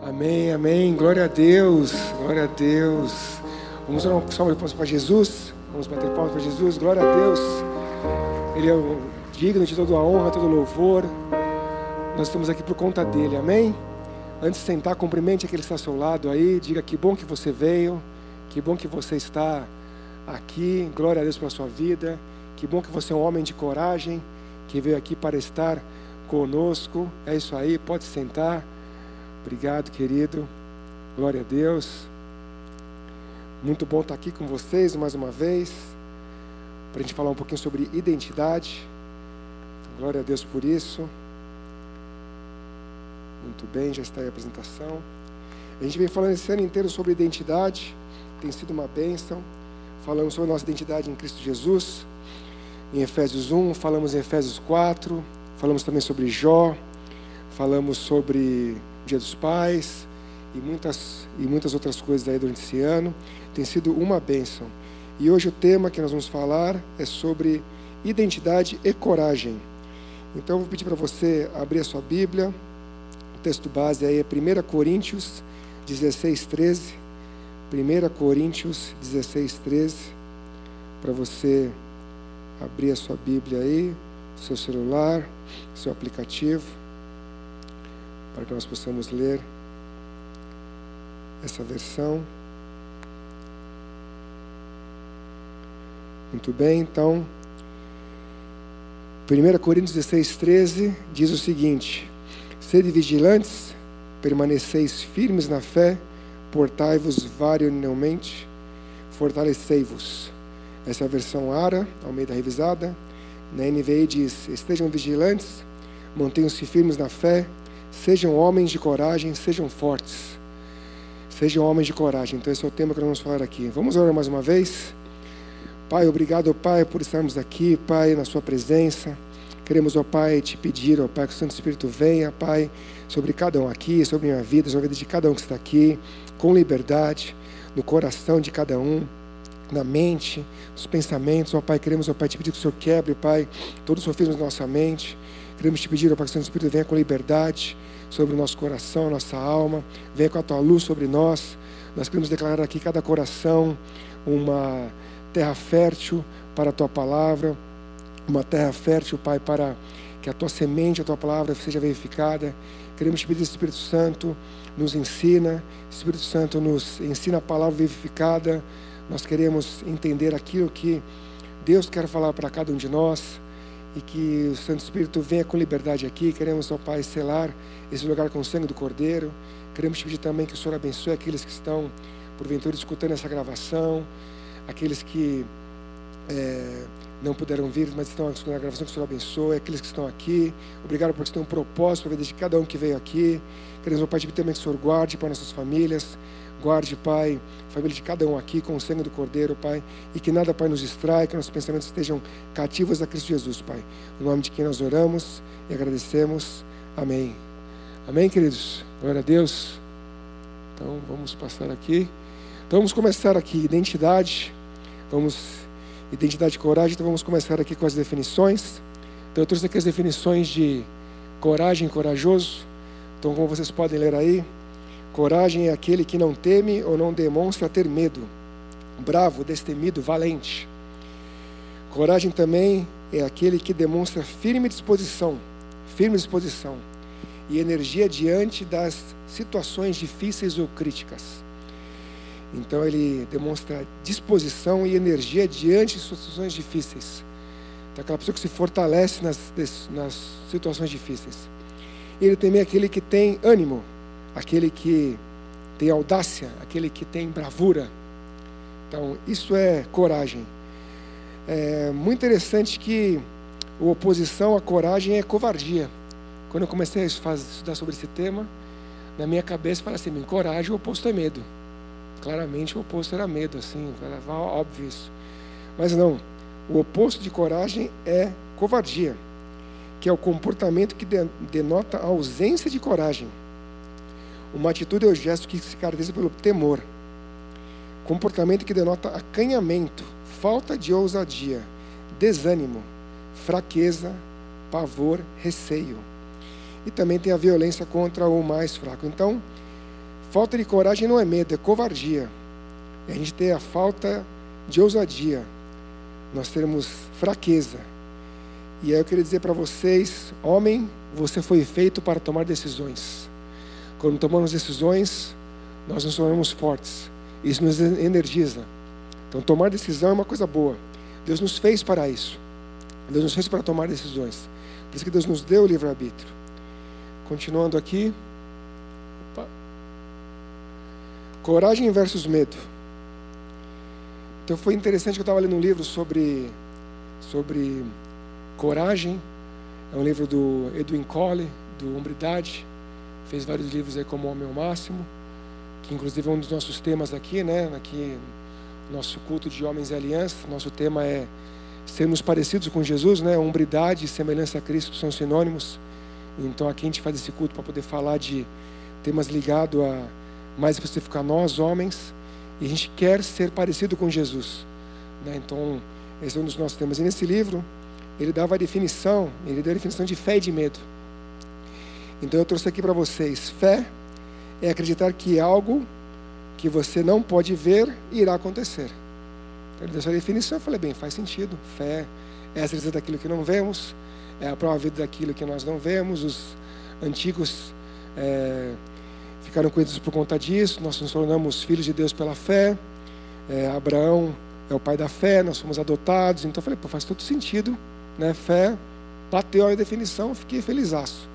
Amém, amém. Glória a Deus, glória a Deus. Vamos dar uma salva de palmas para Jesus. Vamos bater palmas para Jesus. Glória a Deus. Ele é digno de toda a honra, todo louvor. Nós estamos aqui por conta dele, amém? Antes de sentar, cumprimente aquele que está ao seu lado aí. Diga que bom que você veio, que bom que você está aqui. Glória a Deus pela sua vida. Que bom que você é um homem de coragem, que veio aqui para estar conosco. É isso aí, pode sentar. Obrigado, querido. Glória a Deus. Muito bom estar aqui com vocês mais uma vez, para a gente falar um pouquinho sobre identidade. Glória a Deus por isso. Muito bem, já está aí a apresentação. A gente vem falando esse ano inteiro sobre identidade, tem sido uma bênção. Falamos sobre nossa identidade em Cristo Jesus, em Efésios 1, falamos em Efésios 4, falamos também sobre Jó, falamos sobre Dia dos Pais e muitas, e muitas outras coisas aí durante esse ano. Tem sido uma bênção. E hoje o tema que nós vamos falar é sobre identidade e coragem. Então eu vou pedir para você abrir a sua Bíblia. O texto base aí é 1 Coríntios 16, 13. 1 Coríntios 16, 13. Para você abrir a sua Bíblia aí, seu celular, seu aplicativo para que nós possamos ler essa versão. Muito bem, então, 1 Coríntios 16, 13 diz o seguinte: Sede vigilantes, permaneceis firmes na fé, portai-vos variamente, fortalecei-vos. Essa é a versão ARA, ao meio da revisada. Na NVI diz: Estejam vigilantes, mantenham-se firmes na fé, Sejam homens de coragem, sejam fortes. Sejam homens de coragem. Então, esse é o tema que nós vamos falar aqui. Vamos orar mais uma vez? Pai, obrigado, Pai, por estarmos aqui, Pai, na Sua presença. Queremos, ó Pai, te pedir, ó Pai, que o Santo Espírito venha, Pai, sobre cada um aqui, sobre minha vida, sobre a vida de cada um que está aqui, com liberdade, no coração de cada um, na mente, nos pensamentos, ó Pai. Queremos, ó Pai, te pedir que o Senhor quebre, Pai, todos os sofismas da nossa mente. Queremos te pedir, ó Pai, que o Santo Espírito venha com liberdade sobre o nosso coração, nossa alma. Venha com a tua luz sobre nós. Nós queremos declarar aqui cada coração uma terra fértil para a tua palavra, uma terra fértil, Pai, para que a tua semente, a tua palavra seja verificada. Queremos te pedir, Espírito Santo, nos ensina, Espírito Santo nos ensina a palavra verificada. Nós queremos entender aquilo que Deus quer falar para cada um de nós e que o Santo Espírito venha com liberdade aqui. Queremos, ó Pai, selar esse lugar com o sangue do Cordeiro. Queremos te pedir também que o Senhor abençoe aqueles que estão, porventura, escutando essa gravação, aqueles que é, não puderam vir, mas estão escutando a gravação, que o Senhor abençoe, aqueles que estão aqui. Obrigado por ter um propósito para a vida de cada um que veio aqui. Queremos, ó Pai, te também que o Senhor guarde para nossas famílias. Guarde, Pai, a família de cada um aqui com o sangue do Cordeiro, Pai. E que nada, Pai, nos distraia, que nossos pensamentos estejam cativos a Cristo Jesus, Pai. No nome de quem nós oramos e agradecemos. Amém. Amém, queridos? Glória a Deus. Então, vamos passar aqui. Então, vamos começar aqui. Identidade. Vamos. Identidade e coragem. Então, vamos começar aqui com as definições. Então, eu trouxe aqui as definições de coragem corajoso. Então, como vocês podem ler aí, Coragem é aquele que não teme ou não demonstra ter medo. Bravo, destemido, valente. Coragem também é aquele que demonstra firme disposição, firme disposição e energia diante das situações difíceis ou críticas. Então ele demonstra disposição e energia diante de situações difíceis. Então, aquela pessoa que se fortalece nas, nas situações difíceis. Ele também é aquele que tem ânimo, aquele que tem audácia, aquele que tem bravura. Então, isso é coragem. É muito interessante que a oposição à coragem é covardia. Quando eu comecei a estudar sobre esse tema, na minha cabeça fala assim: coragem, o oposto é medo. Claramente o oposto era medo, assim, era óbvio isso. Mas não, o oposto de coragem é covardia, que é o comportamento que denota a ausência de coragem. Uma atitude é o gesto que se caracteriza pelo temor. Comportamento que denota acanhamento, falta de ousadia, desânimo, fraqueza, pavor, receio. E também tem a violência contra o mais fraco. Então, falta de coragem não é medo, é covardia. É a gente ter a falta de ousadia. Nós teremos fraqueza. E aí eu queria dizer para vocês, homem, você foi feito para tomar decisões. Quando tomamos decisões, nós nos tornamos fortes. Isso nos energiza. Então, tomar decisão é uma coisa boa. Deus nos fez para isso. Deus nos fez para tomar decisões. Por isso que Deus nos deu o livre-arbítrio. Continuando aqui. Coragem versus medo. Então foi interessante que eu estava lendo um livro sobre, sobre coragem. É um livro do Edwin Cole, do Hombridade. Fez vários livros aí como Homem ao Máximo, que inclusive é um dos nossos temas aqui, né? Aqui, nosso culto de Homens e Aliança. Nosso tema é sermos parecidos com Jesus, né? Hombridade e semelhança a Cristo são sinônimos. Então aqui a gente faz esse culto para poder falar de temas ligados a mais específico a nós, homens, e a gente quer ser parecido com Jesus. Né? Então, esse é um dos nossos temas. E nesse livro, ele dava a definição, ele deu a definição de fé e de medo. Então eu trouxe aqui para vocês: fé é acreditar que algo que você não pode ver irá acontecer. Então, ele deu essa definição, eu falei, bem, faz sentido. Fé é a certeza daquilo que não vemos, é a prova daquilo que nós não vemos. Os antigos é, ficaram conhecidos por conta disso. Nós nos tornamos filhos de Deus pela fé. É, Abraão é o pai da fé, nós fomos adotados. Então eu falei, pô, faz todo sentido. Né? Fé bateu a definição, fiquei felizaço.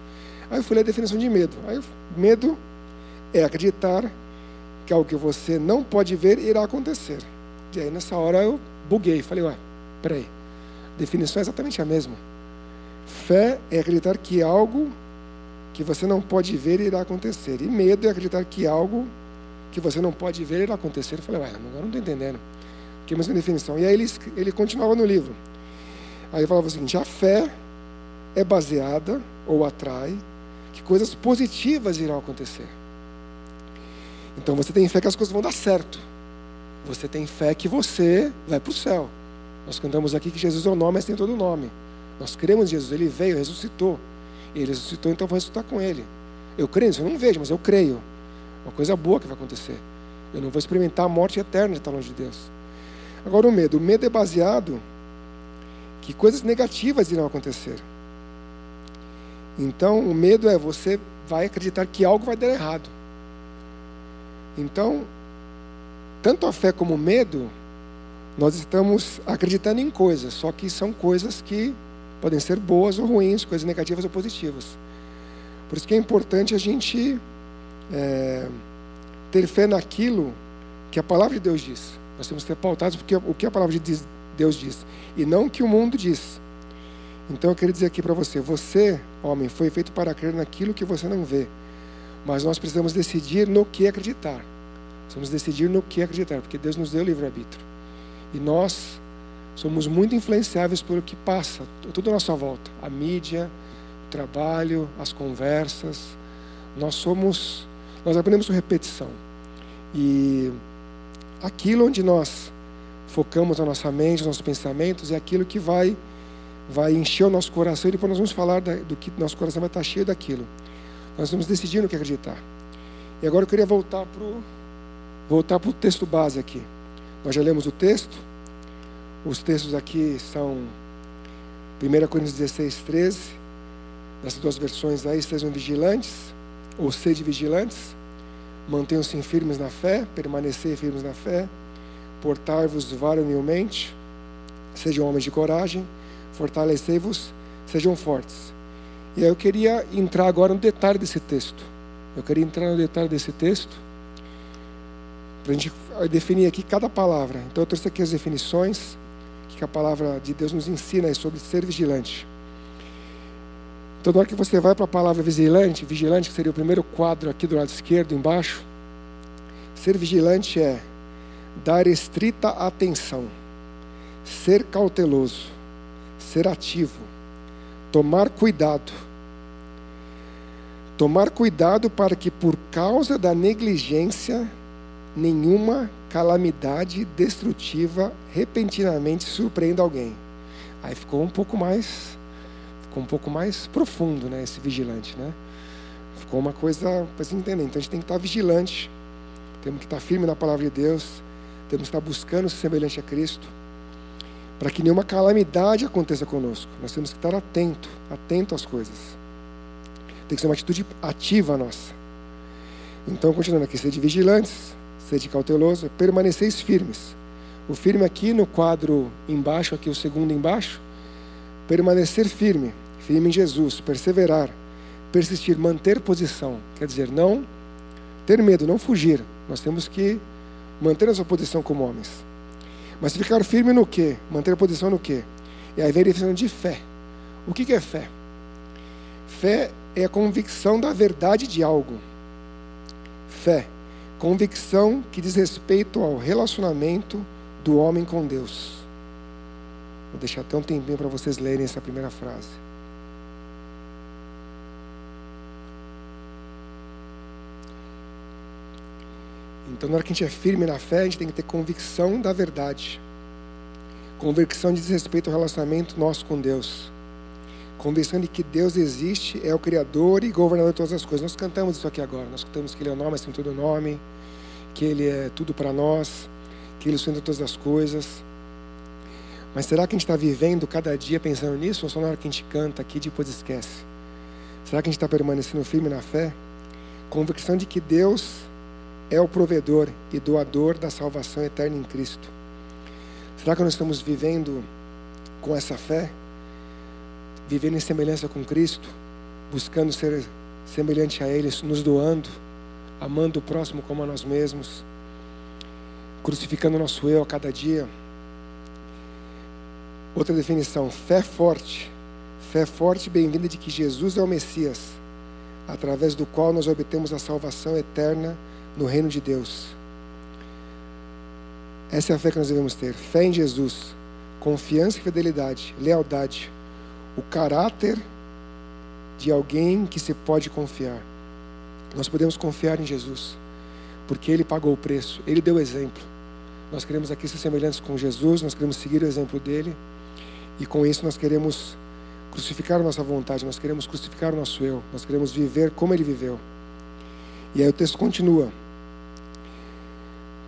Aí eu fui a definição de medo. Aí, medo é acreditar que algo que você não pode ver irá acontecer. E aí nessa hora eu buguei, falei, ué, peraí, a definição é exatamente a mesma. Fé é acreditar que algo que você não pode ver irá acontecer. E medo é acreditar que algo que você não pode ver irá acontecer. Eu falei, ué, agora não estou entendendo. Que é a definição. E aí ele, ele continuava no livro. Aí ele falava o seguinte: a fé é baseada ou atrai que coisas positivas irão acontecer. Então você tem fé que as coisas vão dar certo. Você tem fé que você vai para o céu. Nós cantamos aqui que Jesus é o nome, mas tem todo o nome. Nós cremos em Jesus, ele veio, ressuscitou. Ele ressuscitou, então eu vou ressuscitar com ele. Eu creio nisso, eu não vejo, mas eu creio. Uma coisa boa que vai acontecer. Eu não vou experimentar a morte eterna de estar longe de Deus. Agora o medo. O medo é baseado que coisas negativas irão acontecer. Então o medo é você vai acreditar que algo vai dar errado. Então, tanto a fé como o medo, nós estamos acreditando em coisas, só que são coisas que Podem ser boas ou ruins, coisas negativas ou positivas. Por isso que é importante a gente é, ter fé naquilo que a palavra de Deus diz. Nós temos que ter pautados porque o que a palavra de Deus diz e não o que o mundo diz. Então eu queria dizer aqui para você: você, homem, foi feito para crer naquilo que você não vê. Mas nós precisamos decidir no que acreditar. Precisamos decidir no que acreditar, porque Deus nos deu livre-arbítrio. E nós somos muito influenciáveis pelo que passa, tudo à nossa volta. A mídia, o trabalho, as conversas. Nós somos, nós aprendemos com repetição. E aquilo onde nós focamos a nossa mente, os nossos pensamentos, é aquilo que vai vai encher o nosso coração e depois nós vamos falar do que nosso coração vai estar cheio daquilo. Nós vamos decidir no que acreditar. E agora eu queria voltar para o voltar o texto base aqui. Nós já lemos o texto, os textos aqui são 1 Coríntios 16, 13. Nessas duas versões aí, estejam vigilantes, ou sede vigilantes. Mantenham-se firmes na fé, permanecer firmes na fé. Portai-vos varonilmente, sejam homens de coragem, fortalecei-vos, sejam fortes. E aí eu queria entrar agora no detalhe desse texto. Eu queria entrar no detalhe desse texto, para a gente definir aqui cada palavra. Então eu trouxe aqui as definições que a palavra de Deus nos ensina é sobre ser vigilante. Então, na hora que você vai para a palavra vigilante, vigilante, que seria o primeiro quadro aqui do lado esquerdo, embaixo, ser vigilante é dar estrita atenção, ser cauteloso, ser ativo, tomar cuidado. Tomar cuidado para que, por causa da negligência, nenhuma calamidade destrutiva repentinamente surpreenda alguém. Aí ficou um pouco mais ficou um pouco mais profundo, né, esse vigilante, né? Ficou uma coisa para se entender. Então a gente tem que estar vigilante, temos que estar firme na palavra de Deus, temos que estar buscando ser semelhante a Cristo, para que nenhuma calamidade aconteça conosco. Nós temos que estar atento, atento às coisas. Tem que ser uma atitude ativa nossa. Então, continuando aqui, sede vigilantes, sede cauteloso, permaneceis firmes. O firme aqui no quadro embaixo, aqui o segundo embaixo, permanecer firme, firme em Jesus, perseverar, persistir, manter posição. Quer dizer, não ter medo, não fugir. Nós temos que manter nossa posição como homens. Mas ficar firme no quê? Manter a posição no quê? É a definição de fé. O que é fé? Fé é a convicção da verdade de algo. Fé, convicção que diz respeito ao relacionamento do homem com Deus. Vou deixar até um tempinho para vocês lerem essa primeira frase. Então, na hora que a gente é firme na fé, a gente tem que ter convicção da verdade. Convicção diz respeito ao relacionamento nosso com Deus. Convicção de que Deus existe, é o Criador e governador de todas as coisas. Nós cantamos isso aqui agora. Nós cantamos que Ele é o nome, assim todo nome, que Ele é tudo para nós, que Ele sustenta todas as coisas. Mas será que a gente está vivendo cada dia pensando nisso ou só na hora que a gente canta aqui depois esquece? Será que a gente está permanecendo firme na fé? Convicção de que Deus é o provedor e doador da salvação eterna em Cristo. Será que nós estamos vivendo com essa fé? Vivendo em semelhança com Cristo? Buscando ser semelhante a Ele, nos doando, amando o próximo como a nós mesmos, crucificando o nosso eu a cada dia? Outra definição: fé forte. Fé forte e bem-vinda de que Jesus é o Messias, através do qual nós obtemos a salvação eterna no reino de Deus. Essa é a fé que nós devemos ter: fé em Jesus, confiança e fidelidade, lealdade, o caráter de alguém que se pode confiar. Nós podemos confiar em Jesus, porque Ele pagou o preço, Ele deu exemplo. Nós queremos aqui ser semelhantes com Jesus, nós queremos seguir o exemplo dele, e com isso nós queremos crucificar nossa vontade, nós queremos crucificar o nosso eu, nós queremos viver como Ele viveu. E aí o texto continua.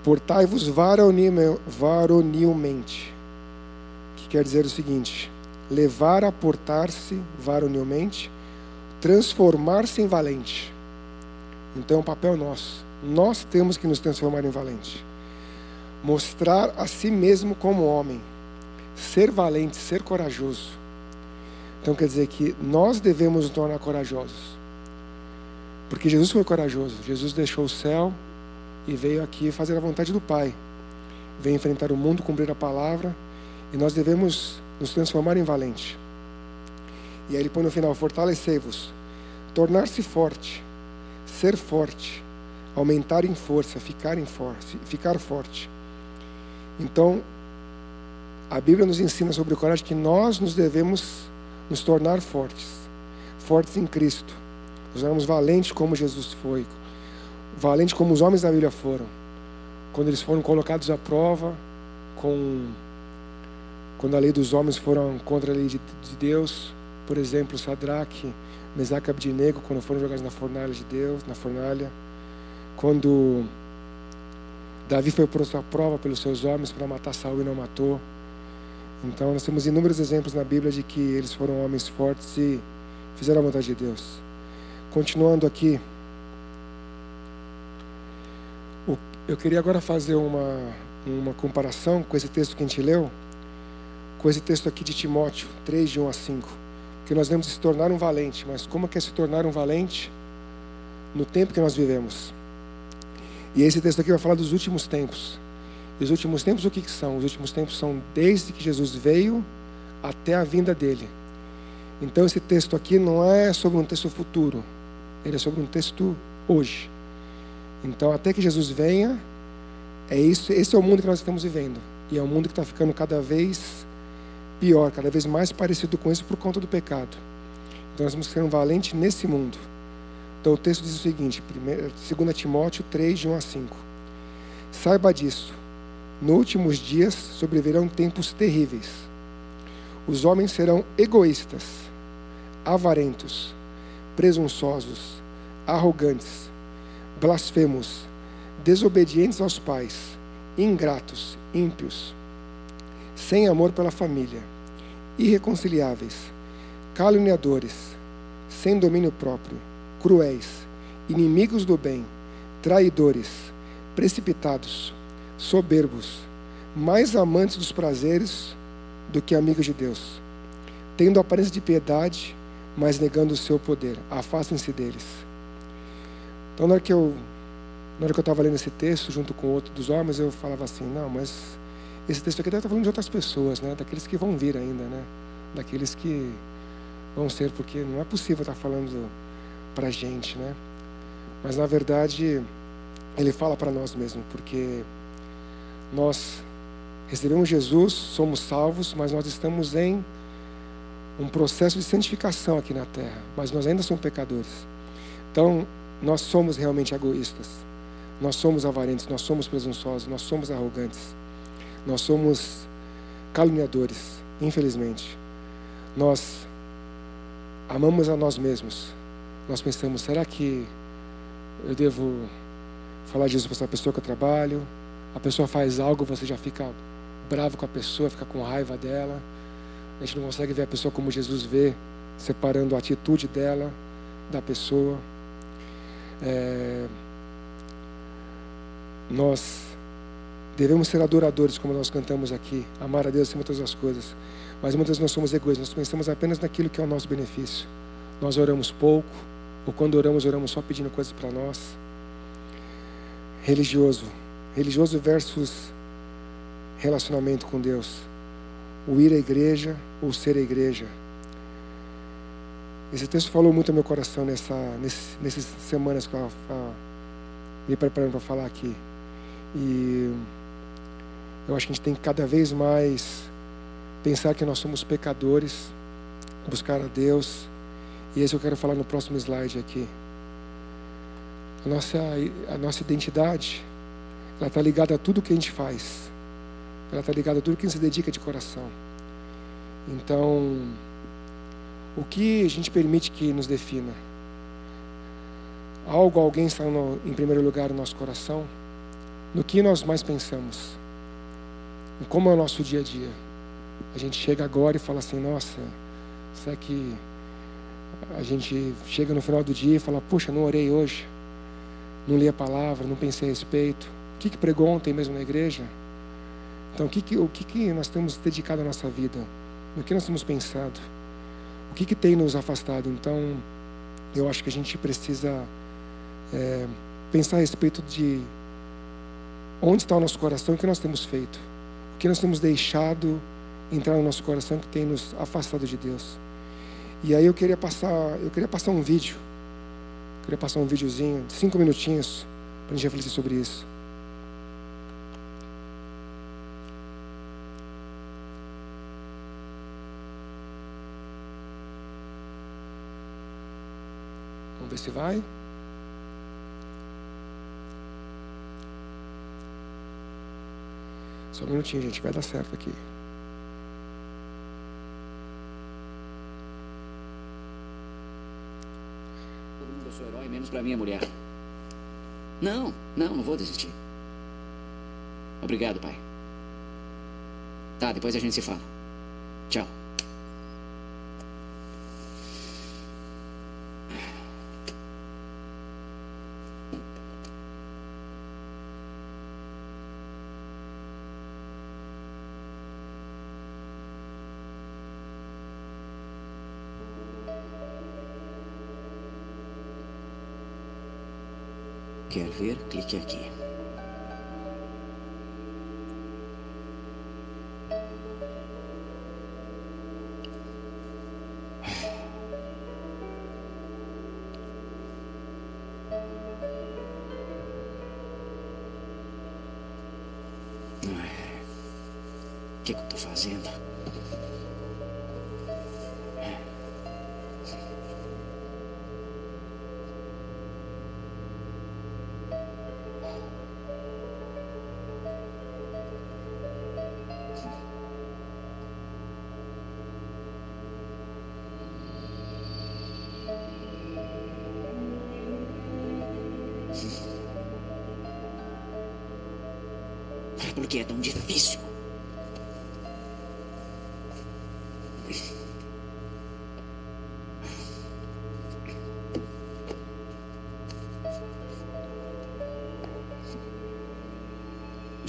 Portai-vos varonilmente. Que quer dizer o seguinte: levar a portar-se varonilmente, transformar-se em valente. Então é um papel nosso. Nós temos que nos transformar em valente. Mostrar a si mesmo como homem. Ser valente, ser corajoso. Então quer dizer que nós devemos nos tornar corajosos. Porque Jesus foi corajoso. Jesus deixou o céu, e veio aqui fazer a vontade do Pai. Veio enfrentar o mundo, cumprir a palavra, e nós devemos nos transformar em valente. E aí ele põe no final: fortalecei-vos, tornar-se forte, ser forte, aumentar em força, ficar em força, ficar forte. Então, a Bíblia nos ensina sobre o coragem que nós nos devemos nos tornar fortes, fortes em Cristo. Nos tornarmos valentes como Jesus foi, valente como os homens da Bíblia foram, quando eles foram colocados à prova, com, quando a lei dos homens foram contra a lei de, de Deus, por exemplo, Sadraque, Mesaque Abdinego, quando foram jogados na fornalha de Deus, na fornalha, quando Davi foi posto à prova pelos seus homens para matar Saul e não matou. Então nós temos inúmeros exemplos na Bíblia de que eles foram homens fortes e fizeram a vontade de Deus. Continuando aqui, Eu queria agora fazer uma, uma comparação com esse texto que a gente leu, com esse texto aqui de Timóteo 3, de 1 a 5. Que nós devemos se tornar um valente, mas como é que é se tornar um valente no tempo que nós vivemos? E esse texto aqui vai falar dos últimos tempos. E os últimos tempos o que, que são? Os últimos tempos são desde que Jesus veio até a vinda dele. Então esse texto aqui não é sobre um texto futuro, ele é sobre um texto hoje. Então, até que Jesus venha, é isso, esse é o mundo que nós estamos vivendo. E é um mundo que está ficando cada vez pior, cada vez mais parecido com isso por conta do pecado. Então, nós temos que ser um valente nesse mundo. Então, o texto diz o seguinte, 2 Timóteo 3, de 1 a 5. Saiba disso, nos últimos dias sobrevirão tempos terríveis. Os homens serão egoístas, avarentos, presunçosos, arrogantes, blasfemos, desobedientes aos pais, ingratos, ímpios, sem amor pela família, irreconciliáveis, caluniadores, sem domínio próprio, cruéis, inimigos do bem, traidores, precipitados, soberbos, mais amantes dos prazeres do que amigos de Deus, tendo aparência de piedade, mas negando o seu poder. Afastem-se deles. Então, na hora que eu na hora que eu estava lendo esse texto, junto com outro dos homens, eu falava assim: não, mas esse texto aqui deve estar falando de outras pessoas, né? daqueles que vão vir ainda, né? daqueles que vão ser, porque não é possível estar falando para a gente. Né? Mas, na verdade, ele fala para nós mesmo, porque nós recebemos Jesus, somos salvos, mas nós estamos em um processo de santificação aqui na terra, mas nós ainda somos pecadores. Então, nós somos realmente egoístas. Nós somos avarentos, nós somos presunçosos, nós somos arrogantes, nós somos caluniadores, infelizmente. Nós amamos a nós mesmos. Nós pensamos, será que eu devo falar disso para essa pessoa que eu trabalho? A pessoa faz algo, você já fica bravo com a pessoa, fica com raiva dela. A gente não consegue ver a pessoa como Jesus vê, separando a atitude dela da pessoa. É, nós devemos ser adoradores, como nós cantamos aqui, amar a Deus acima de todas as coisas. Mas muitas vezes nós somos egoístas, nós pensamos apenas naquilo que é o nosso benefício. Nós oramos pouco, ou quando oramos, oramos só pedindo coisas para nós. Religioso. Religioso versus relacionamento com Deus. O ir à igreja ou ser a igreja. Esse texto falou muito ao meu coração nessa, nesse, nessas semanas que eu me preparando para falar aqui. E eu acho que a gente tem que cada vez mais pensar que nós somos pecadores, buscar a Deus. E esse eu quero falar no próximo slide aqui. A nossa, a nossa identidade, ela está ligada a tudo que a gente faz. Ela está ligada a tudo que a gente se dedica de coração. Então, o que a gente permite que nos defina? Algo, alguém está no, em primeiro lugar no nosso coração? no que nós mais pensamos, como é o nosso dia a dia. A gente chega agora e fala assim: nossa, será que a gente chega no final do dia e fala: puxa, não orei hoje, não li a palavra, não pensei a respeito. O que, que pregou ontem mesmo na igreja? Então, o que, que, o que, que nós temos dedicado a nossa vida? No que nós temos pensado? O que, que tem nos afastado? Então, eu acho que a gente precisa é, pensar a respeito de Onde está o nosso coração? O que nós temos feito? Que nós temos deixado entrar no nosso coração que tem nos afastado de Deus? E aí eu queria passar, eu queria passar um vídeo. Eu queria passar um videozinho de cinco minutinhos para a gente refletir sobre isso. Vamos ver se vai. Só um minutinho, gente, vai dar certo aqui. Todo mundo é seu herói, menos pra minha mulher. Não, não, não vou desistir. Obrigado, pai. Tá, depois a gente se fala. Tchau. Quer ver? Clique aqui.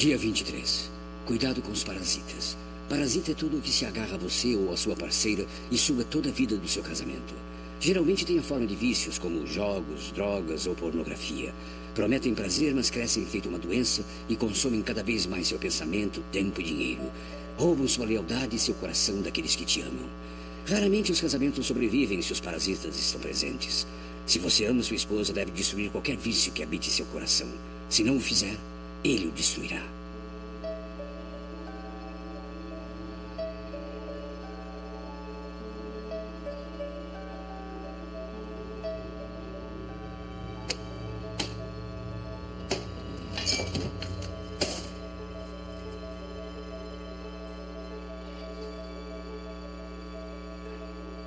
Dia 23. Cuidado com os parasitas. Parasita é tudo o que se agarra a você ou a sua parceira e suga toda a vida do seu casamento. Geralmente tem a forma de vícios como jogos, drogas ou pornografia. Prometem prazer, mas crescem feito uma doença e consomem cada vez mais seu pensamento, tempo e dinheiro. Roubam sua lealdade e seu coração daqueles que te amam. Raramente os casamentos sobrevivem se os parasitas estão presentes. Se você ama sua esposa, deve destruir qualquer vício que habite seu coração. Se não o fizer, ele o destruirá.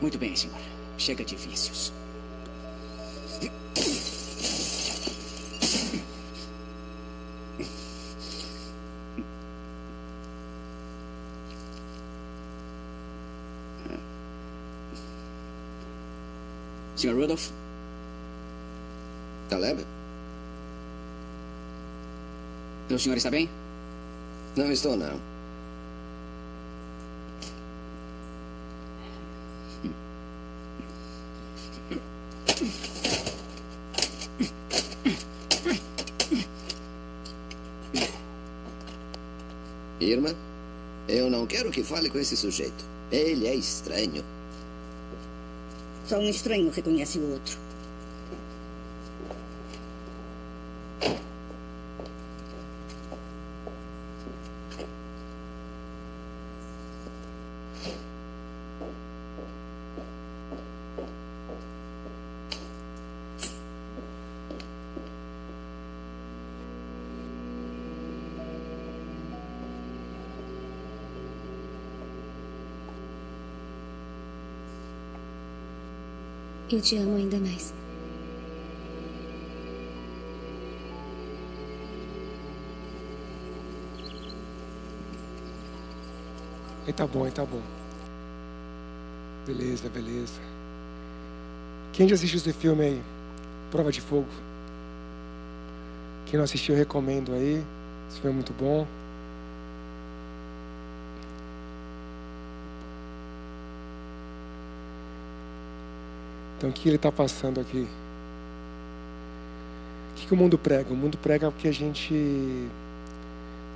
Muito bem, senhor. Chega de vícios. Sr. Rudolph? Taleb? O senhor está bem? Não estou, não. Irma, eu não quero que fale com esse sujeito. Ele é estranho. Só um estranho reconhece o outro. Eu te amo ainda mais. Aí tá bom, aí tá bom. Beleza, beleza. Quem já assistiu esse filme aí? Prova de Fogo. Quem não assistiu, recomendo aí. Esse filme é muito bom. Então, o que ele está passando aqui? O que, que o mundo prega? O mundo prega que a gente.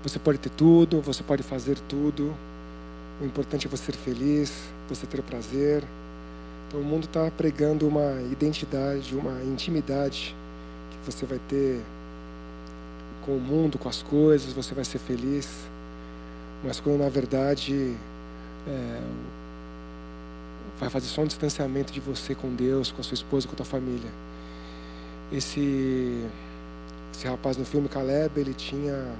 Você pode ter tudo, você pode fazer tudo. O importante é você ser feliz, você ter prazer. Então, o mundo está pregando uma identidade, uma intimidade que você vai ter com o mundo, com as coisas, você vai ser feliz. Mas quando na verdade é, vai fazer só um distanciamento de você com Deus, com a sua esposa, com a tua família. Esse, esse rapaz no filme Caleb, ele tinha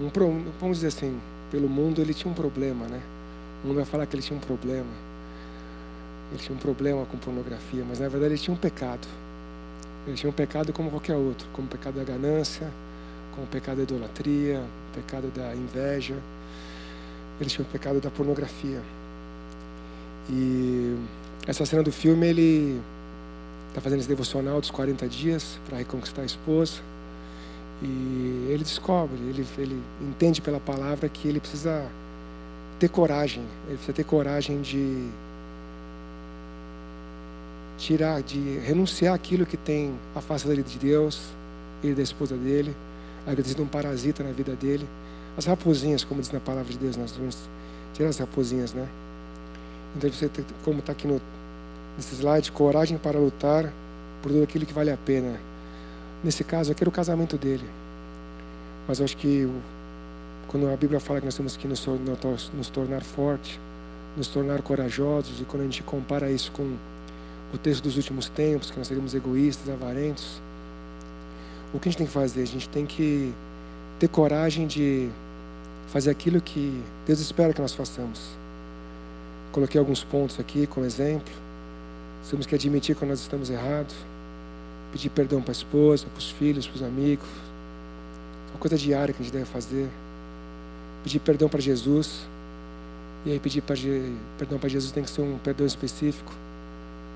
um vamos dizer assim, pelo mundo ele tinha um problema, né? O mundo vai falar que ele tinha um problema. Ele tinha um problema com pornografia, mas na verdade ele tinha um pecado. Ele tinha um pecado como qualquer outro, como o pecado da ganância, como o pecado da idolatria, o pecado da inveja. Ele tinha o pecado da pornografia. E essa cena do filme, ele está fazendo esse devocional dos 40 dias para reconquistar a esposa. E ele descobre, ele, ele entende pela palavra que ele precisa ter coragem, ele precisa ter coragem de tirar, de renunciar aquilo que tem afastado ele de Deus, ele da esposa dele, sido um parasita na vida dele. As raposinhas, como diz na palavra de Deus, nós vamos tirar as raposinhas, né? Então você como está aqui no, nesse slide, coragem para lutar por tudo aquilo que vale a pena. Nesse caso, aqui era o casamento dele. Mas eu acho que quando a Bíblia fala que nós temos que nos, nos tornar fortes, nos tornar corajosos, e quando a gente compara isso com o texto dos últimos tempos, que nós seríamos egoístas, avarentos, o que a gente tem que fazer? A gente tem que ter coragem de fazer aquilo que Deus espera que nós façamos. Coloquei alguns pontos aqui como exemplo. Temos que admitir quando nós estamos errados, pedir perdão para a esposa, para os filhos, para os amigos. coisa diária que a gente deve fazer. Pedir perdão para Jesus. E aí pedir perdão para Jesus tem que ser um perdão específico.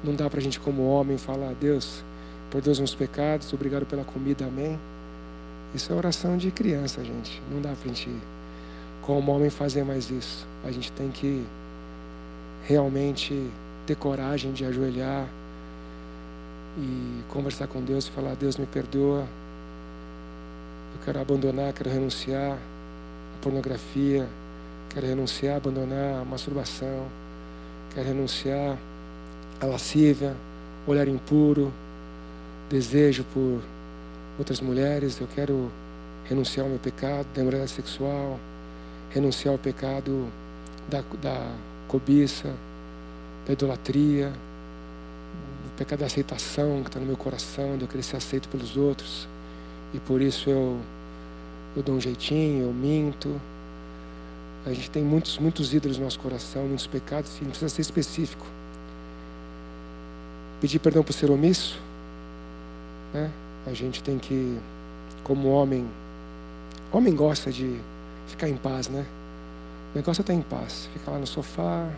Não dá para a gente, como homem, falar, Deus, perdoa os meus pecados, obrigado pela comida, amém. Isso é oração de criança, gente. Não dá para a gente, como homem, fazer mais isso. A gente tem que realmente ter coragem de ajoelhar e conversar com Deus e falar: Deus, me perdoa. Eu quero abandonar, quero renunciar à pornografia, quero renunciar, abandonar a masturbação, quero renunciar à lascívia, olhar impuro, desejo por outras mulheres, eu quero renunciar ao meu pecado da sexual, renunciar ao pecado da, da cobiça, da idolatria, do pecado da aceitação que está no meu coração, de eu querer ser aceito pelos outros, e por isso eu, eu dou um jeitinho, eu minto. A gente tem muitos, muitos ídolos no nosso coração, muitos pecados, e não precisa ser específico. Pedir perdão por ser omisso, né? A gente tem que, como homem, homem gosta de ficar em paz, né? O negócio é estar em paz. Fica lá no sofá,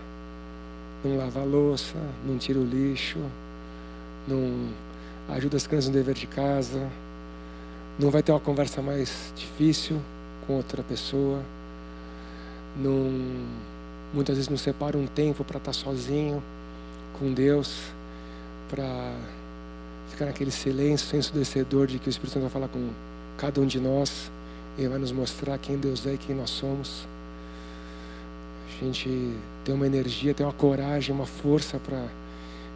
não lava a louça, não tira o lixo, não ajuda as crianças no dever de casa, não vai ter uma conversa mais difícil com outra pessoa, não, muitas vezes não separa um tempo para estar sozinho com Deus, para ficar naquele silêncio ensurdecedor de que o Espírito Santo vai falar com cada um de nós e vai nos mostrar quem Deus é e quem nós somos. A gente tem uma energia, tem uma coragem, uma força para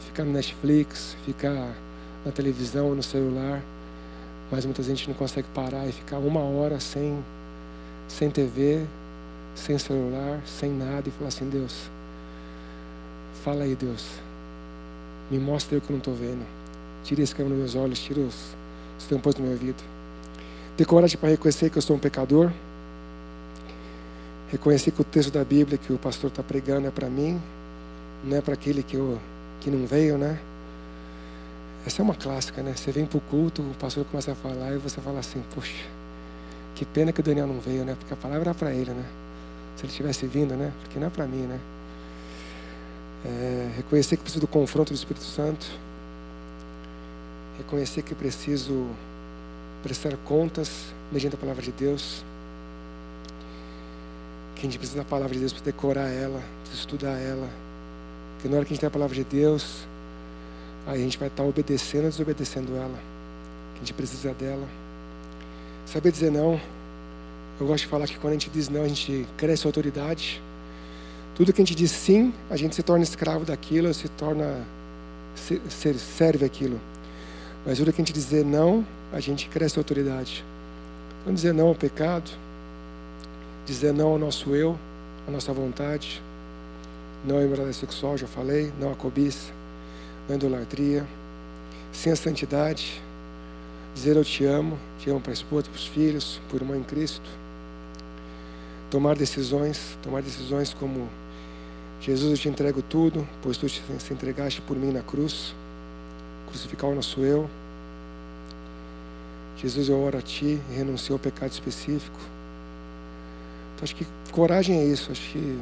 ficar no Netflix, ficar na televisão, no celular, mas muita gente não consegue parar e ficar uma hora sem, sem TV, sem celular, sem nada e falar assim: Deus, fala aí, Deus, me mostra o que eu não estou vendo, tira esse câmera dos meus olhos, tira os, os tampões do meu ouvido. Ter coragem para reconhecer que eu sou um pecador Reconhecer que o texto da Bíblia que o pastor está pregando é para mim, não é para aquele que, eu, que não veio, né? Essa é uma clássica, né? Você vem para o culto, o pastor começa a falar e você fala assim, poxa, que pena que o Daniel não veio, né? Porque a palavra era para ele, né? Se ele tivesse vindo, né? Porque não é para mim, né? É, reconhecer que preciso do confronto do Espírito Santo. Reconhecer que preciso prestar contas mediante a palavra de Deus que a gente precisa da palavra de Deus para decorar ela, para estudar ela. Porque na hora que a gente tem a palavra de Deus, aí a gente vai estar obedecendo ou desobedecendo ela. Que a gente precisa dela. Saber dizer não. Eu gosto de falar que quando a gente diz não, a gente cresce a autoridade. Tudo que a gente diz sim, a gente se torna escravo daquilo, se torna serve aquilo. Mas tudo que a gente dizer não, a gente cresce a autoridade. Quando dizer não ao pecado, dizer não ao nosso eu, à nossa vontade, não à imoralidade sexual, já falei, não à cobiça, não à idolatria, sem a santidade, dizer eu te amo, te amo para a esposa, para os filhos, por irmão em Cristo, tomar decisões, tomar decisões como Jesus, eu te entrego tudo, pois tu te entregaste por mim na cruz, crucificar o nosso eu. Jesus, eu oro a ti e renuncio ao pecado específico. Acho que coragem é isso. Acho que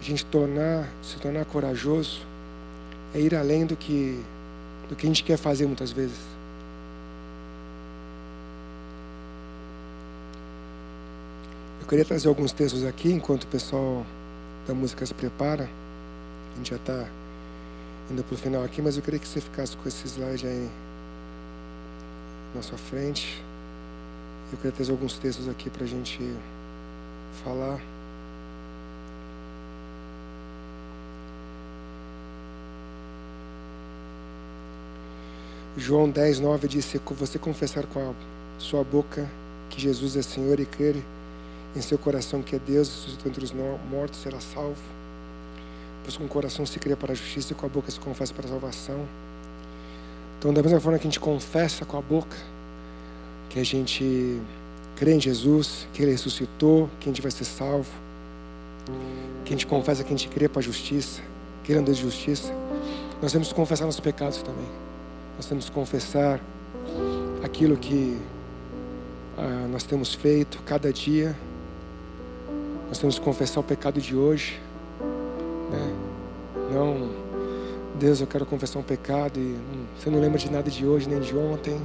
a gente tornar, se tornar corajoso é ir além do que, do que a gente quer fazer muitas vezes. Eu queria trazer alguns textos aqui enquanto o pessoal da música se prepara. A gente já está indo para o final aqui, mas eu queria que você ficasse com esse slide aí na sua frente. Eu queria trazer alguns textos aqui para a gente falar. João 10, 9 diz: Se você confessar com a sua boca que Jesus é Senhor e crer em seu coração que é Deus, ressuscitou entre os mortos, será salvo. Pois com o coração se crê para a justiça e com a boca se confessa para a salvação. Então, da mesma forma que a gente confessa com a boca, que a gente crê em Jesus, que Ele ressuscitou, que a gente vai ser salvo, que a gente confessa que a gente crê para a justiça, que Ele um Deus de justiça, nós temos que confessar nossos pecados também. Nós temos que confessar aquilo que ah, nós temos feito cada dia. Nós temos que confessar o pecado de hoje. Né? Não, Deus, eu quero confessar um pecado e hum, você não lembra de nada de hoje nem de ontem.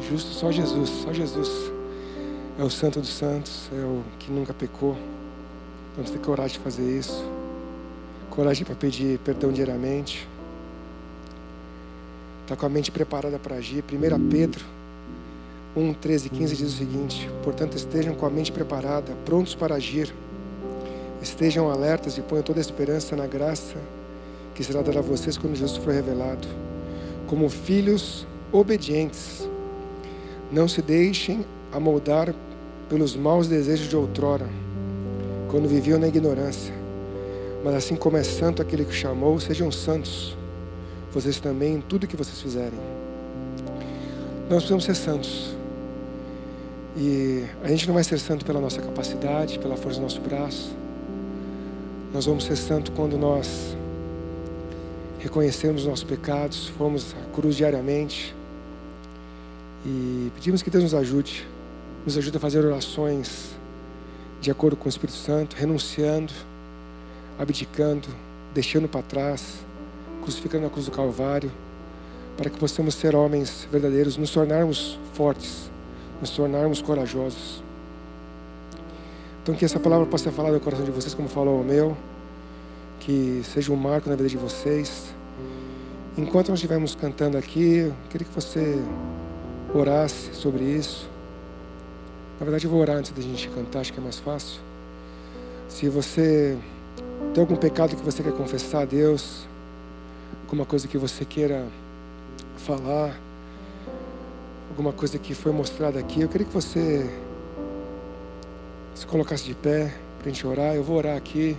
Justo só Jesus, só Jesus. É o santo dos santos, é o que nunca pecou. Então você tem coragem de fazer isso. Coragem para pedir perdão diariamente. Está com a mente preparada para agir. 1 Pedro 1, 13 e 15 diz o seguinte: Portanto, estejam com a mente preparada, prontos para agir. Estejam alertas e ponham toda a esperança na graça que será dada a vocês quando Jesus for revelado. Como filhos obedientes, não se deixem amoldar pelos maus desejos de outrora, quando viviam na ignorância. Mas assim como é santo aquele que chamou, sejam santos, vocês também em tudo que vocês fizerem. Nós precisamos ser santos. E a gente não vai ser santo pela nossa capacidade, pela força do nosso braço. Nós vamos ser santo quando nós reconhecermos nossos pecados, formos à cruz diariamente e pedimos que Deus nos ajude, nos ajude a fazer orações de acordo com o Espírito Santo, renunciando, abdicando, deixando para trás, crucificando na cruz do Calvário, para que possamos ser homens verdadeiros, nos tornarmos fortes nos tornarmos corajosos. Então, que essa palavra possa falar do coração de vocês, como falou o meu, que seja um marco na vida de vocês. Enquanto nós estivermos cantando aqui, eu queria que você orasse sobre isso. Na verdade, eu vou orar antes da gente cantar, acho que é mais fácil. Se você tem algum pecado que você quer confessar a Deus, alguma coisa que você queira falar, alguma coisa que foi mostrada aqui, eu queria que você se colocasse de pé para a gente orar. Eu vou orar aqui,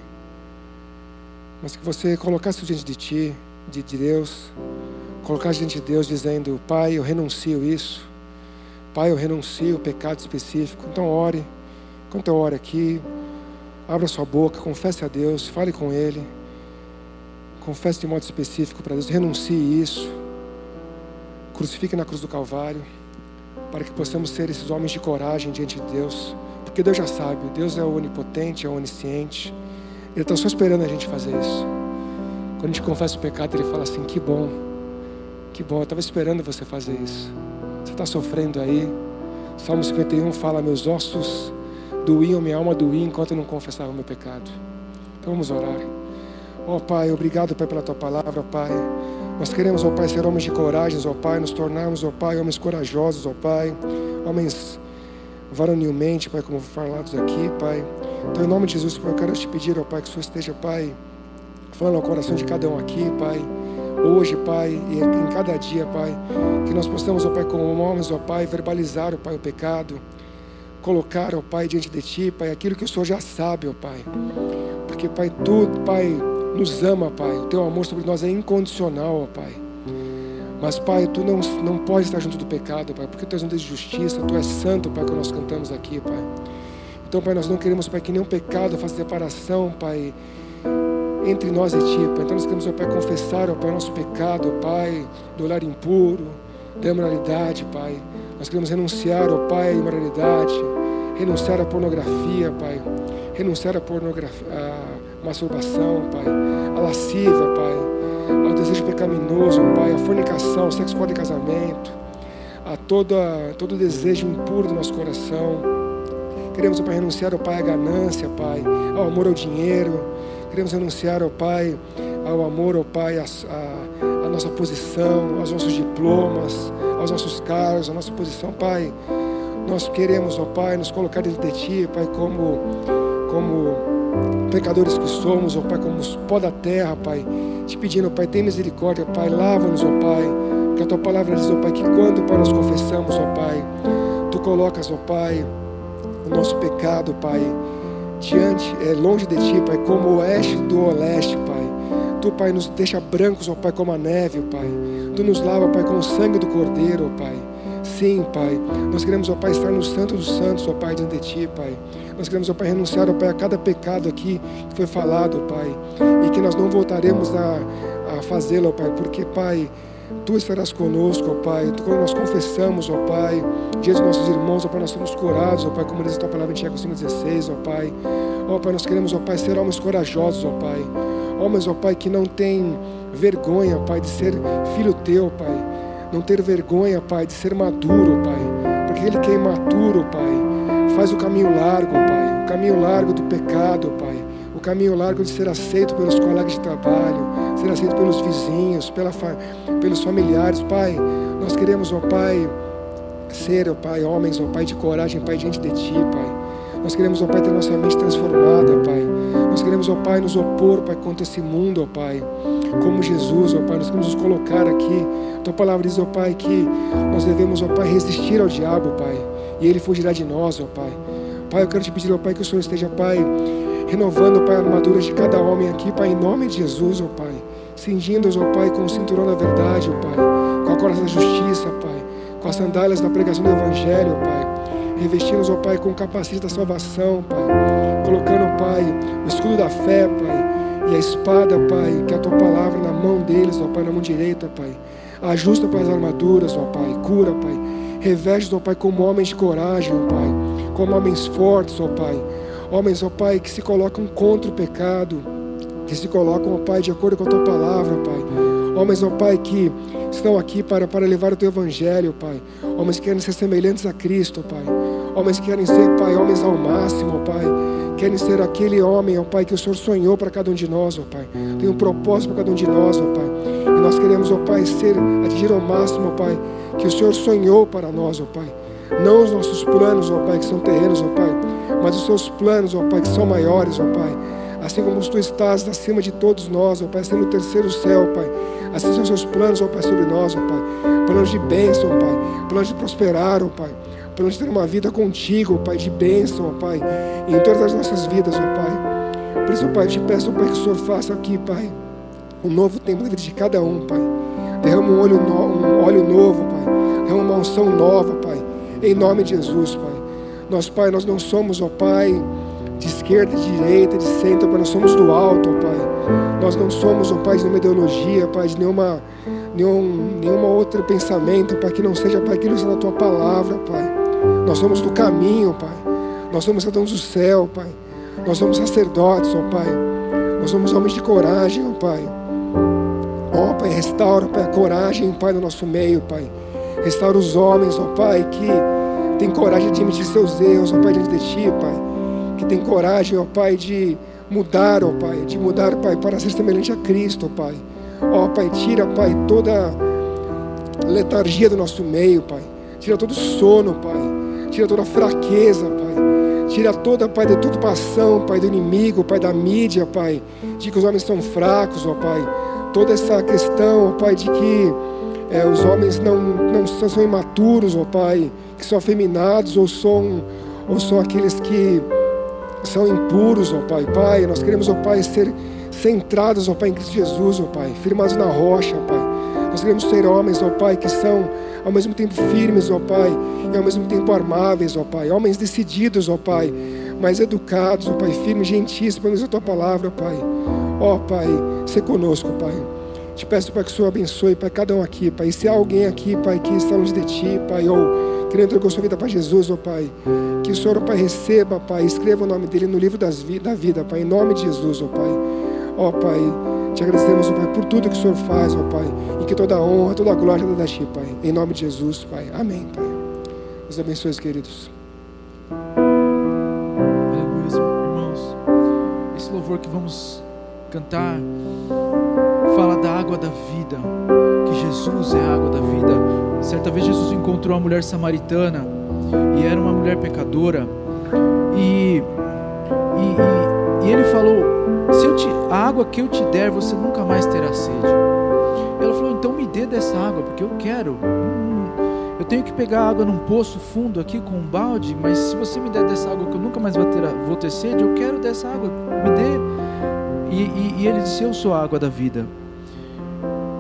mas que você colocasse diante de ti, de, de Deus, colocasse diante de Deus dizendo: Pai, eu renuncio isso. Pai, eu renuncio o pecado específico. Então ore. Enquanto eu oro aqui, abra sua boca, confesse a Deus, fale com Ele. Confesse de modo específico para Deus, renuncie isso. Crucifique na cruz do Calvário para que possamos ser esses homens de coragem diante de Deus, porque Deus já sabe, Deus é onipotente, é onisciente, Ele está só esperando a gente fazer isso. Quando a gente confessa o pecado, Ele fala assim: que bom, que bom, eu estava esperando você fazer isso. Você está sofrendo aí. Salmo 51 fala: meus ossos doíam, minha alma doía enquanto eu não confessava o meu pecado. Então vamos orar. Ó oh, Pai, obrigado, Pai, pela tua palavra, Pai. Nós queremos, ó Pai, ser homens de coragem, ó Pai, nos tornarmos, ó Pai, homens corajosos, ó Pai, homens varonilmente, Pai, como falados aqui, Pai. Então, em nome de Jesus, Pai, eu quero te pedir, ó Pai, que o Senhor esteja, Pai, falando ao coração de cada um aqui, Pai. Hoje, Pai, e em cada dia, Pai, que nós possamos, ó Pai, como homens, ó Pai, verbalizar, ó Pai, o pecado, colocar, ó Pai, diante de Ti, Pai, aquilo que o Senhor já sabe, ó Pai. Porque, Pai, Tu, Pai, nos ama, Pai. O teu amor sobre nós é incondicional, ó Pai. Mas, Pai, tu não, não pode estar junto do pecado, Pai, porque tu és um Deus de justiça, tu és santo, Pai, que nós cantamos aqui, Pai. Então, Pai, nós não queremos, Pai, que nenhum pecado faça separação, Pai, entre nós e Ti, Pai. Então, nós queremos, ó Pai, confessar, ó Pai, nosso pecado, ó Pai, do olhar impuro, da imoralidade, Pai. Nós queremos renunciar, ó Pai, à imoralidade, renunciar à pornografia, Pai, renunciar à pornografia, à masturbação, Pai, à lasciva, Pai, ao desejo pecaminoso, Pai, à fornicação, ao sexo fora de casamento, a toda, todo desejo impuro do nosso coração. Queremos, Pai, renunciar, ó Pai, à ganância, Pai, ao amor ao dinheiro. Queremos renunciar, ó Pai, ao amor, ó Pai, à nossa posição, aos nossos diplomas, aos nossos cargos, à nossa posição, Pai. Nós queremos, ó Pai, nos colocar diante de Ti, Pai, como, como pecadores que somos, ó Pai, como os pó da terra, Pai, te pedindo, ó Pai, tem misericórdia, Pai, lava-nos, ó Pai, que a Tua palavra diz, ó Pai, que quando, Pai, nós confessamos, ó Pai, Tu colocas, ó Pai, o nosso pecado, Pai, diante, é, longe de Ti, Pai, como o oeste do oeste, Pai. Tu, Pai, nos deixa brancos, ó Pai, como a neve, Pai. Tu nos lava, Pai, com o sangue do Cordeiro, ó Pai. Sim, Pai. Nós queremos, ó Pai, estar no Santo dos Santos, ó Pai, diante de Ti, Pai. Nós queremos, ó Pai, renunciar, ó Pai, a cada pecado aqui que foi falado, Pai. E que nós não voltaremos a, a fazê-lo, ó Pai, porque, Pai, Tu estarás conosco, ó Pai. Quando nós confessamos, ó Pai, diante dos nossos irmãos, ó Pai, nós somos curados, ó Pai, como diz a tua palavra em Tiago 5,16, ó Pai. Ó Pai, nós queremos, ó Pai, ser homens corajosos, ó Pai. Homens, ó Pai, que não têm vergonha, Pai, de ser filho teu, Pai. Não ter vergonha, Pai, de ser maduro, Pai. Porque aquele que é imaturo, Pai, faz o caminho largo, Pai. O caminho largo do pecado, Pai. O caminho largo de ser aceito pelos colegas de trabalho, ser aceito pelos vizinhos, pela pelos familiares, Pai. Nós queremos, ó Pai, ser, ó Pai, homens, ó Pai, de coragem, Pai, diante de Ti, Pai. Nós queremos, ó Pai, ter nossa mente transformada, Pai. Nós queremos, ó Pai, nos opor, Pai, contra esse mundo, ó Pai. Como Jesus, ó Pai, nós queremos nos colocar aqui. Tua palavra diz, ó Pai, que nós devemos, ó Pai, resistir ao diabo, Pai. E ele fugirá de nós, ó Pai. Pai, eu quero te pedir, ó Pai, que o Senhor esteja, Pai, renovando, Pai, a armadura de cada homem aqui, Pai, em nome de Jesus, ó Pai. Cingindo-os, ó Pai, com o cinturão da verdade, ó Pai. Com a coraça da justiça, Pai. Com as sandálias da pregação do Evangelho, ó Pai. Revestindo-os, ó Pai, com o capacete da salvação, Pai. Colocando, ó Pai, o escudo da fé, Pai. E a espada, Pai, que é a tua palavra na mão deles, ó Pai, na mão direita, Pai. Ajusta, Pai, as armaduras, ó Pai. Cura, Pai. Reveste, ó Pai, como homens de coragem, ó Pai. Como homens fortes, ó Pai. Homens, ó Pai, que se colocam contra o pecado. Que se colocam, ó Pai, de acordo com a tua palavra, Pai. Homens, ó Pai, que estão aqui para, para levar o teu evangelho, Pai. Homens que querem ser semelhantes a Cristo, Pai. Homens que querem ser, Pai, homens ao máximo, Pai. Querem ser aquele homem, ó Pai, que o Senhor sonhou para cada um de nós, ó Pai. Tem um propósito para cada um de nós, ó Pai. E nós queremos, ó Pai, ser, atingir ao máximo, ó Pai, que o Senhor sonhou para nós, ó Pai. Não os nossos planos, ó Pai, que são terrenos, ó Pai, mas os seus planos, ó Pai, que são maiores, ó Pai. Assim como tu estás acima de todos nós, ó Pai, sendo o terceiro céu, Pai. Assim são os seus planos, ó Pai, sobre nós, ó Pai. Planos de bênção, Pai. Planos de prosperar, ó Pai. Planos de ter uma vida contigo, ó Pai, de bênção, ó Pai. Em todas as nossas vidas, ó Pai. Por isso, Pai, eu te peço, ó Pai, que o Senhor faça aqui, Pai, um novo tempo na vida de cada um, Pai. Derrama um óleo, no, um óleo novo, Pai. Derrama uma unção nova, Pai. Em nome de Jesus, Pai. Nós, Pai, nós não somos, ó Pai, de esquerda, de direita, de centro, Pai. Nós somos do alto, Pai. Nós não somos, ó Pai, de nenhuma ideologia, Pai, de nenhuma, nenhum, nenhuma outro pensamento, Pai, que não seja, Pai, que está na Tua palavra, Pai. Nós somos do caminho, Pai. Nós somos cidadãos do céu, Pai. Nós somos sacerdotes, ó Pai. Nós somos homens de coragem, ó Pai. Ó Pai, restaura, Pai, a coragem, Pai, no nosso meio, Pai. Restaura os homens, ó Pai, que tem coragem de admitir seus erros, ó Pai, diante de Ti, Pai. Que tem coragem, ó Pai, de mudar, ó Pai, de mudar, Pai, para ser semelhante a Cristo, ó Pai. Ó Pai, tira, Pai, toda letargia do nosso meio, Pai. Tira todo sono, Pai. Tira toda fraqueza, Pai. Tira toda, Pai, deturpação, Pai, do inimigo, Pai, da mídia, Pai. De que os homens são fracos, ó Pai. Toda essa questão, ó Pai, de que é, os homens não, não são, são imaturos, ó Pai. Que são afeminados ou são, ou são aqueles que são impuros, ó Pai. Pai, nós queremos, ó Pai, ser centrados, ó Pai, em Cristo Jesus, ó Pai. Firmados na rocha, ó Pai. Nós queremos ser homens, ó Pai, que são ao mesmo tempo firmes, ó Pai, e ao mesmo tempo armáveis, ó Pai. Homens decididos, ó Pai, mas educados, ó Pai, firmes, gentis, pela a tua palavra, ó Pai. Ó Pai, se conosco, Pai. Te peço, Pai, que o Senhor abençoe, Pai, cada um aqui, Pai. E se há alguém aqui, Pai, que está longe de Ti, Pai, ou que não entregou sua vida para Jesus, ó Pai, que o Senhor, ó Pai, receba, Pai, escreva o nome dele no livro das vi da vida, Pai, em nome de Jesus, ó Pai. Ó Pai, te agradecemos, ó Pai, por tudo que o Senhor faz, ó Pai, e que toda a honra, toda a glória é da Ti, Pai. Em nome de Jesus, Pai. Amém, Pai. Deus abençoe, queridos. Aleluia, irmãos. Esse louvor que vamos cantar água da vida, que Jesus é a água da vida. Certa vez Jesus encontrou uma mulher samaritana e era uma mulher pecadora e, e, e, e ele falou: se eu te, a água que eu te der, você nunca mais terá sede. Ela falou: então me dê dessa água, porque eu quero. Hum, eu tenho que pegar água num poço fundo aqui com um balde, mas se você me der dessa água que eu nunca mais vou ter, vou ter sede, eu quero dessa água, me dê. E, e, e ele disse: Eu sou a água da vida.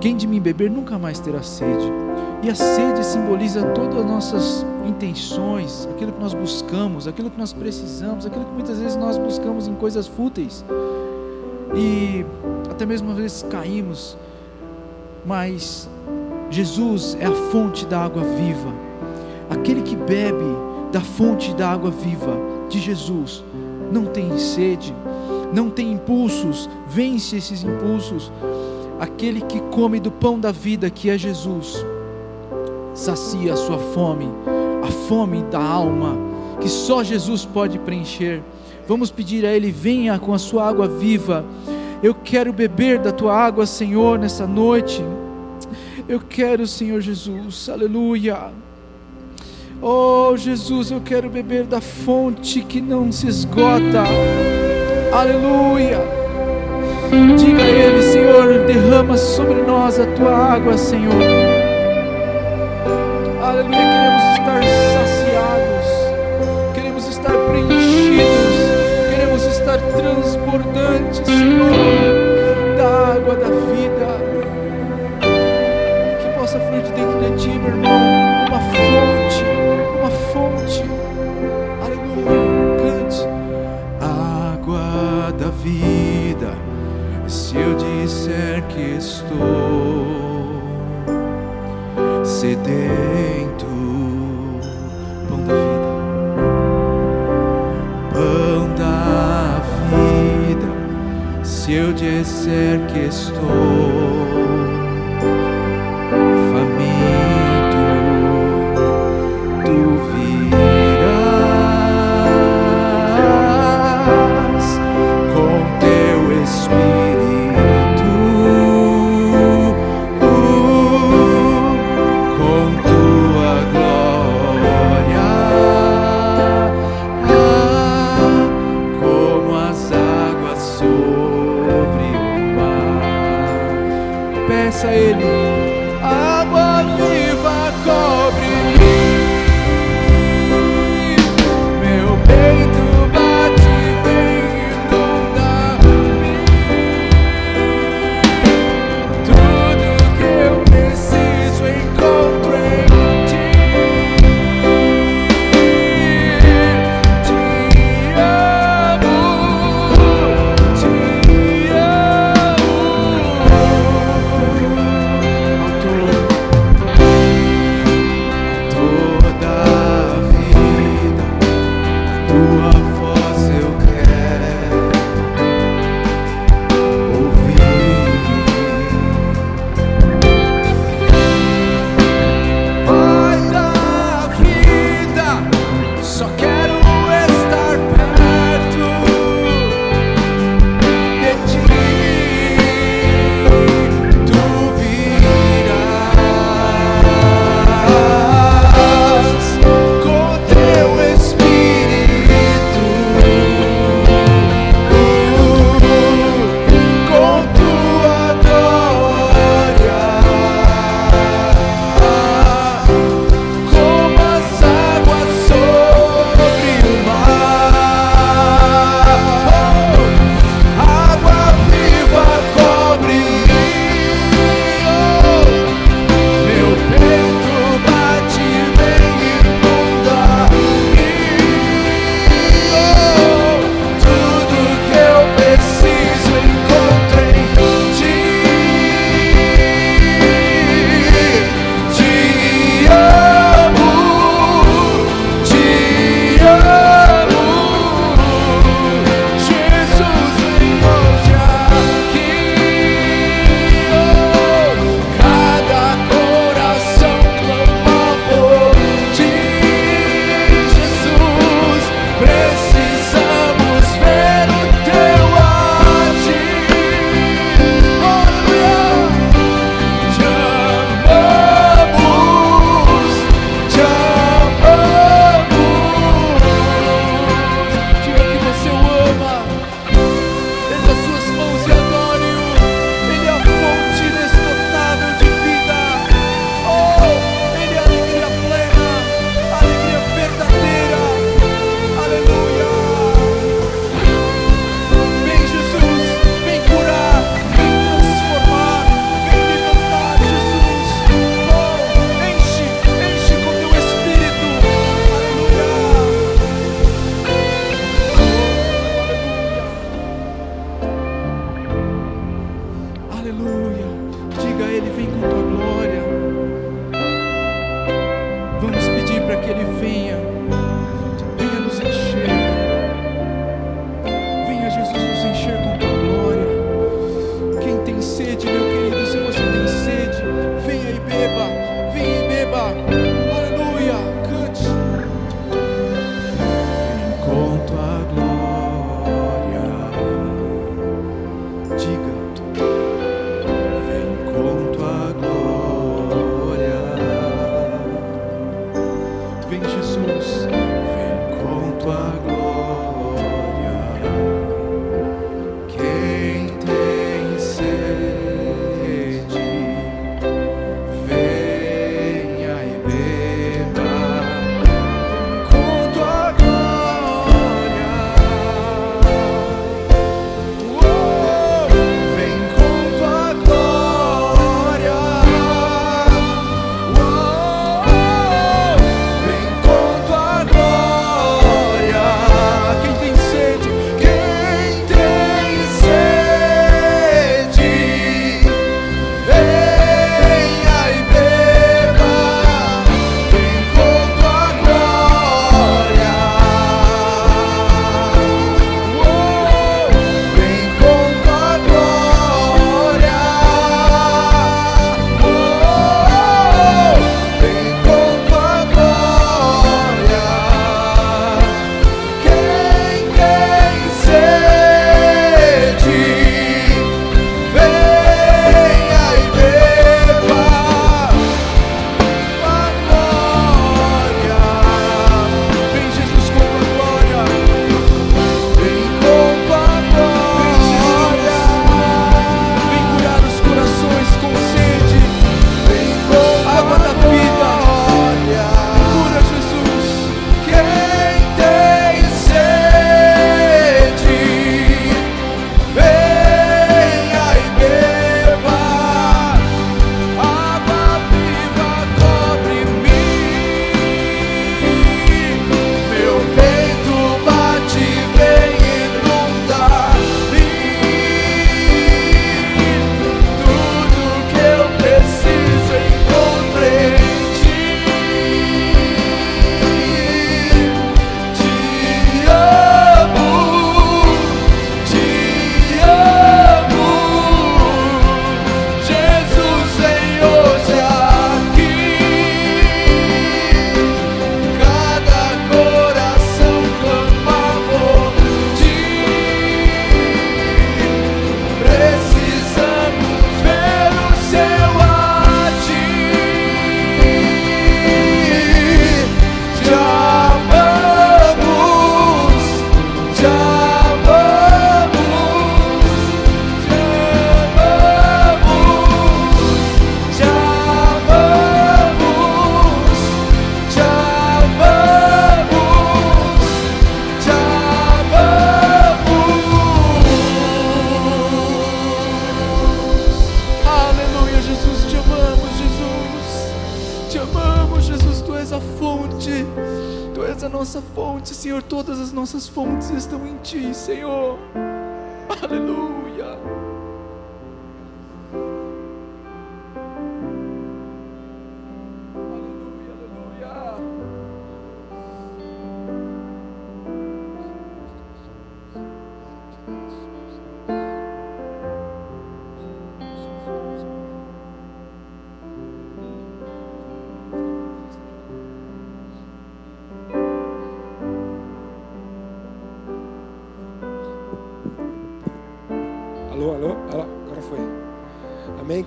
Quem de mim beber nunca mais terá sede. E a sede simboliza todas as nossas intenções, aquilo que nós buscamos, aquilo que nós precisamos, aquilo que muitas vezes nós buscamos em coisas fúteis. E até mesmo às vezes caímos, mas Jesus é a fonte da água viva. Aquele que bebe da fonte da água viva de Jesus não tem sede, não tem impulsos, vence esses impulsos. Aquele que come do pão da vida, que é Jesus, sacia a sua fome, a fome da alma, que só Jesus pode preencher. Vamos pedir a Ele: venha com a sua água viva. Eu quero beber da tua água, Senhor, nessa noite. Eu quero, Senhor Jesus, aleluia. Oh Jesus, eu quero beber da fonte que não se esgota, aleluia. Diga a Ele, Senhor, derrama sobre nós a tua água, Senhor. Aleluia, queremos estar saciados, queremos estar preenchidos, queremos estar transbordantes, Senhor, da água da vida. Que possa fluir de dentro de ti, meu irmão, uma fonte, uma fonte. Aleluia, cante. água da vida. Que estou sedento, pão da vida, pão da vida. Se eu disser que estou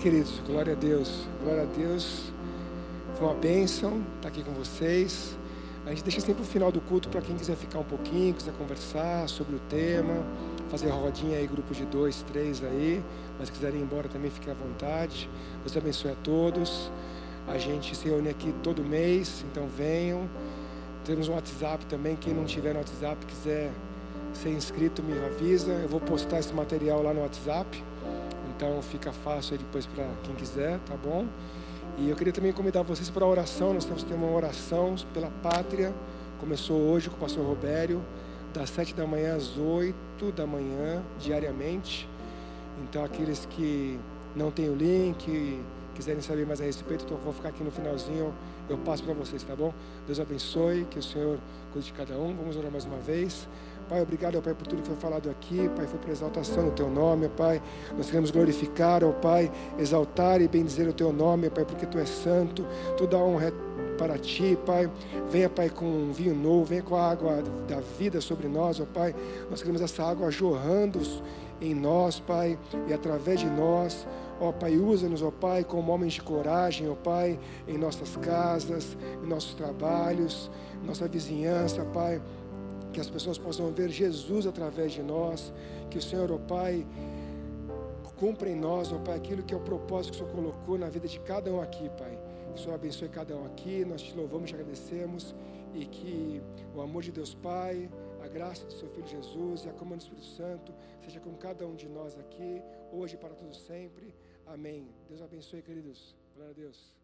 queridos? Glória a Deus. Glória a Deus. Foi uma bênção estar aqui com vocês. A gente deixa sempre o final do culto para quem quiser ficar um pouquinho, quiser conversar sobre o tema, fazer rodinha aí, grupo de dois, três aí. Mas quiserem ir embora também, fiquem à vontade. Deus abençoe a todos. A gente se reúne aqui todo mês, então venham. Temos um WhatsApp também. Quem não tiver no WhatsApp, quiser ser inscrito, me avisa. Eu vou postar esse material lá no WhatsApp. Então fica fácil aí depois para quem quiser, tá bom? E eu queria também convidar vocês para a oração. Nós que ter uma oração pela pátria. Começou hoje com o pastor Robério, das sete da manhã às oito da manhã, diariamente. Então aqueles que não têm o link, quiserem saber mais a respeito, então vou ficar aqui no finalzinho, eu passo para vocês, tá bom? Deus abençoe, que o Senhor cuide de cada um. Vamos orar mais uma vez. Pai, obrigado, ó Pai, por tudo que foi falado aqui. Pai, foi para exaltação do Teu nome, ó Pai. Nós queremos glorificar, ó Pai, exaltar e bendizer o Teu nome, ó Pai, porque Tu és santo. Toda honra é para Ti, Pai. Venha, Pai, com um vinho novo, venha com a água da vida sobre nós, ó Pai. Nós queremos essa água jorrando em nós, Pai, e através de nós, Ó Pai, usa-nos, ó Pai, como homens de coragem, ó Pai, em nossas casas, em nossos trabalhos, nossa vizinhança, Pai. Que as pessoas possam ver Jesus através de nós. Que o Senhor, ó Pai, cumpra em nós, ó Pai, aquilo que é o propósito que o Senhor colocou na vida de cada um aqui, Pai. Que o Senhor abençoe cada um aqui. Nós te louvamos, te agradecemos. E que o amor de Deus Pai, a graça do seu Filho Jesus e a comunhão do Espírito Santo seja com cada um de nós aqui, hoje e para todos sempre. Amém. Deus abençoe, queridos. Glória a Deus.